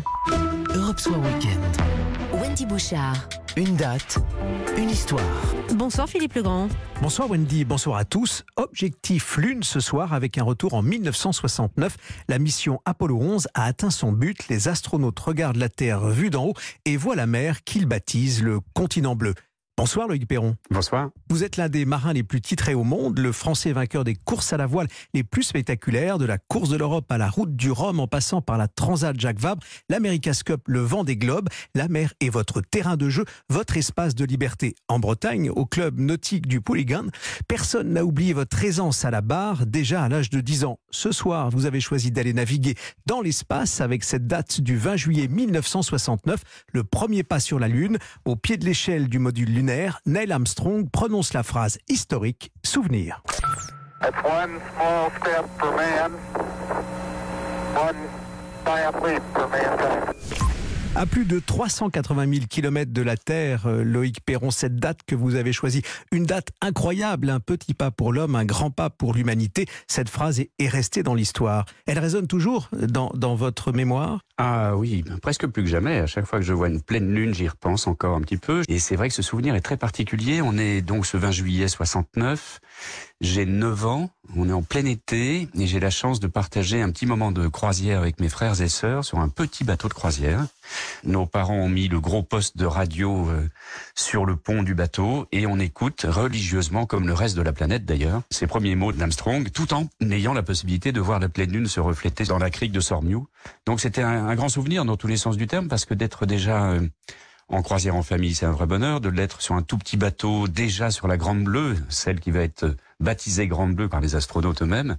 soir. Europe Soir Weekend. Wendy Bouchard. Une date, une histoire. Bonsoir Philippe Legrand. Bonsoir Wendy, bonsoir à tous. Objectif Lune ce soir avec un retour en 1969. La mission Apollo 11 a atteint son but. Les astronautes regardent la Terre vue d'en haut et voient la mer qu'ils baptisent le continent bleu. Bonsoir Loïc Perron. Bonsoir. Vous êtes l'un des marins les plus titrés au monde, le français vainqueur des courses à la voile les plus spectaculaires, de la course de l'Europe à la route du Rhum en passant par la Transat Jacques Vabre, l'America's Cup, le vent des globes. La mer est votre terrain de jeu, votre espace de liberté. En Bretagne, au club nautique du Polygon, personne n'a oublié votre aisance à la barre déjà à l'âge de 10 ans. Ce soir, vous avez choisi d'aller naviguer dans l'espace avec cette date du 20 juillet 1969, le premier pas sur la Lune, au pied de l'échelle du module lunaire Neil Armstrong prononce la phrase historique Souvenir. À plus de 380 000 km de la Terre, euh, Loïc Perron, cette date que vous avez choisie, une date incroyable, un petit pas pour l'homme, un grand pas pour l'humanité. Cette phrase est, restée dans l'histoire. Elle résonne toujours dans, dans votre mémoire? Ah oui, presque plus que jamais. À chaque fois que je vois une pleine lune, j'y repense encore un petit peu. Et c'est vrai que ce souvenir est très particulier. On est donc ce 20 juillet 69. J'ai 9 ans, on est en plein été et j'ai la chance de partager un petit moment de croisière avec mes frères et sœurs sur un petit bateau de croisière. Nos parents ont mis le gros poste de radio euh, sur le pont du bateau et on écoute religieusement, comme le reste de la planète d'ailleurs, ces premiers mots d'Armstrong, tout en ayant la possibilité de voir la pleine lune se refléter dans la crique de Sormiou. Donc c'était un, grand souvenir dans tous les sens du terme parce que d'être déjà... Euh, en croisière en famille, c'est un vrai bonheur. De l'être sur un tout petit bateau, déjà sur la Grande Bleue, celle qui va être baptisée Grande Bleue par les astronautes eux-mêmes.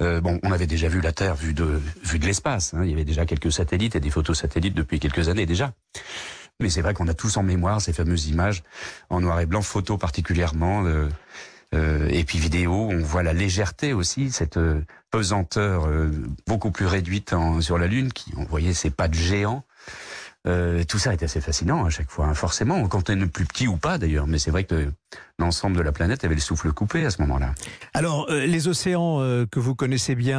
Euh, bon, on avait déjà vu la Terre vue de de l'espace. Hein. Il y avait déjà quelques satellites et des photos satellites depuis quelques années déjà. Mais c'est vrai qu'on a tous en mémoire ces fameuses images en noir et blanc, photos particulièrement, euh, euh, et puis vidéo. On voit la légèreté aussi, cette pesanteur beaucoup plus réduite sur la Lune. Qui, on voyait ces pas de géants. Euh, tout ça est assez fascinant à chaque fois, hein, forcément, quand on est plus petit ou pas d'ailleurs. Mais c'est vrai que l'ensemble de la planète avait le souffle coupé à ce moment-là. Alors, euh, les océans euh, que vous connaissez bien,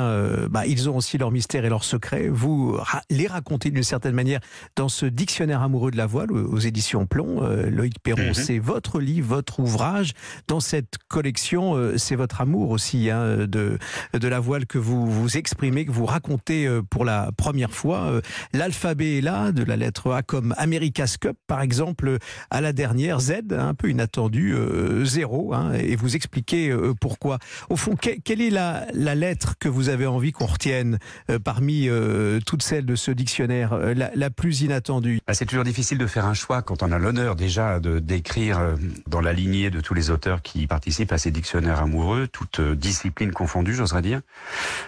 bah, ils ont aussi leurs mystères et leurs secrets. Vous les racontez d'une certaine manière dans ce dictionnaire amoureux de la voile aux éditions Plomb. Loïc Perron, mhm. c'est votre livre, votre ouvrage. Dans cette collection, c'est votre amour aussi hein, de, de la voile que vous, vous exprimez, que vous racontez pour la première fois. L'alphabet est là, de la lettre a comme America's Cup, par exemple, à la dernière, Z, un peu inattendu, euh, zéro, hein, et vous expliquez euh, pourquoi. Au fond, quelle est la, lettre que vous avez envie qu'on retienne euh, parmi toutes celles de ce dictionnaire, la, plus inattendue? Bah, C'est toujours difficile de faire un choix quand on a l'honneur déjà de d'écrire dans la lignée de tous les auteurs qui participent à ces dictionnaires amoureux, toutes disciplines confondues, j'oserais dire.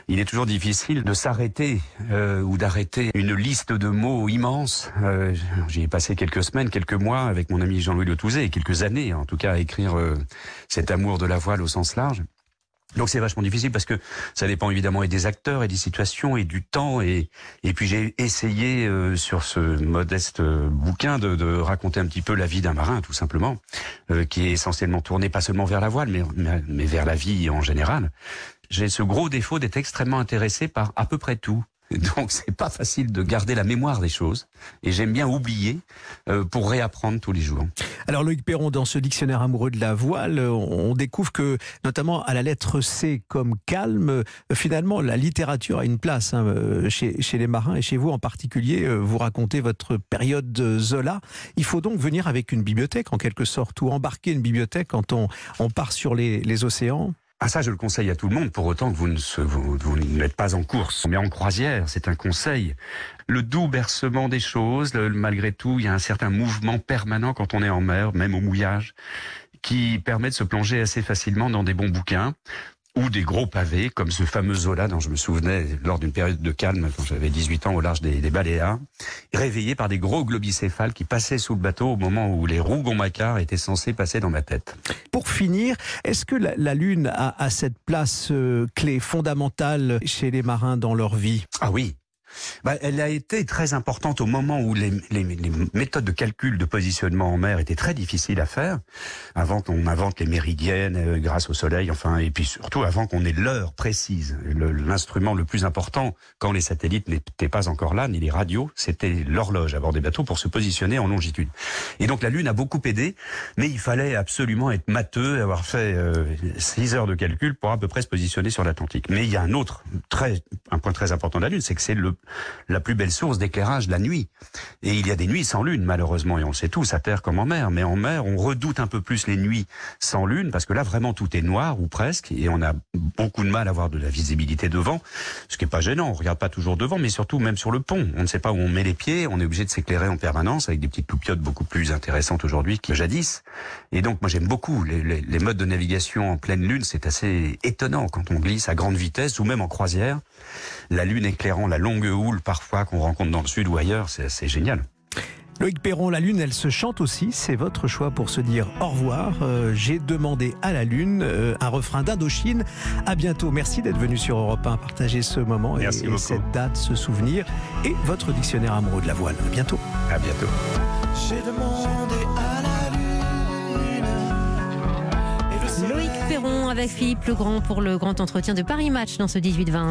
Il est toujours difficile de s'arrêter ou d'arrêter une liste de mots immense euh, J'y ai passé quelques semaines, quelques mois avec mon ami Jean-Louis Le quelques années en tout cas à écrire euh, cet amour de la voile au sens large. Donc c'est vachement difficile parce que ça dépend évidemment et des acteurs et des situations et du temps et et puis j'ai essayé euh, sur ce modeste euh, bouquin de, de, raconter un petit peu la vie d'un marin tout simplement qui est essentiellement tourné pas seulement vers la voile mais, mais vers la vie en général. J'ai ce gros défaut d'être extrêmement intéressé par à peu près tout Donc c'est pas facile de garder la mémoire des choses et j'aime bien oublier euh, pour réapprendre tous les jours. Alors Loïc Perron, dans ce dictionnaire amoureux de la voile, on découvre que notamment à la lettre C comme calme, euh, finalement la littérature a une place hein, euh, chez, chez, les marins et chez vous en particulier. Vous racontez votre période de Zola. Il faut donc venir avec une bibliothèque en quelque sorte ou embarquer une bibliothèque quand on, on part sur les, les océans. Ah ça, je le conseille à tout le monde, pour autant que vous ne, vous, vous n'êtes pas en course, mais en croisière, c'est un conseil. Le doux bercement des choses, malgré tout, il y a un certain mouvement permanent quand on est en mer, même au mouillage, qui permet de se plonger assez facilement dans des bons bouquins ou des gros pavés, comme ce fameux Zola dont je me souvenais lors d'une période de calme, quand j'avais 18 ans au large des, des Baléares, réveillé par des gros globicéphales qui passaient sous le bateau au moment où les rougon-macquart étaient censés passer dans ma tête. Pour finir, est-ce que la, Lune a, a, cette place euh, clé fondamentale chez les marins dans leur vie? Ah oui, bah, Elle a été très importante au moment où les, les, les, méthodes de calcul de positionnement en mer étaient très difficiles à faire, avant qu'on invente les méridiennes euh, grâce au soleil, enfin, et puis surtout avant qu'on ait l'heure précise. L'instrument le, le, plus important, quand les satellites n'étaient pas encore là, ni les radios, c'était l'horloge à bord des bateaux pour se positionner en longitude. Et donc la Lune a beaucoup aidé, mais il fallait absolument être matheux avoir fait euh, 6 heures de calcul pour à peu près se positionner sur l'Atlantique. Mais il y a un autre, très, un point très important de la Lune, c'est que c'est la plus belle source d'éclairage la nuit. Et il y a des nuits sans Lune, malheureusement, et on le sait tous, à terre comme en mer. Mais en mer, on redoute un peu plus les nuits sans Lune, parce que là, vraiment, tout est noir, ou presque, et on a beaucoup de mal à avoir de la visibilité devant, ce qui est pas gênant. On regarde pas toujours devant, mais surtout même sur le pont. On ne sait pas où on met les pieds, on est obligé de s'éclairer en permanence avec des petites loupiottes beaucoup plus intéressantes aujourd'hui que jadis. Et donc, moi, j'aime beaucoup les, les, les modes de navigation en pleine Lune. C'est assez étonnant quand on glisse à grande vitesse ou même en croisière. La Lune éclairant la longue houle parfois qu'on rencontre dans le sud ou ailleurs, c'est assez génial. Loïc Perron, la Lune, elle se chante aussi. C'est votre choix pour se dire au revoir. Euh, J'ai demandé à la Lune euh, un refrain d'Indochine. À bientôt. Merci d'être venu sur Europe 1 partager ce moment Merci et, beaucoup. cette date, ce souvenir et votre dictionnaire amoureux de la voile. À bientôt. À bientôt. J'ai demandé à la Lune. Et le Loïc Perron avec Philippe Legrand pour le grand entretien de Paris Match dans ce 18-20.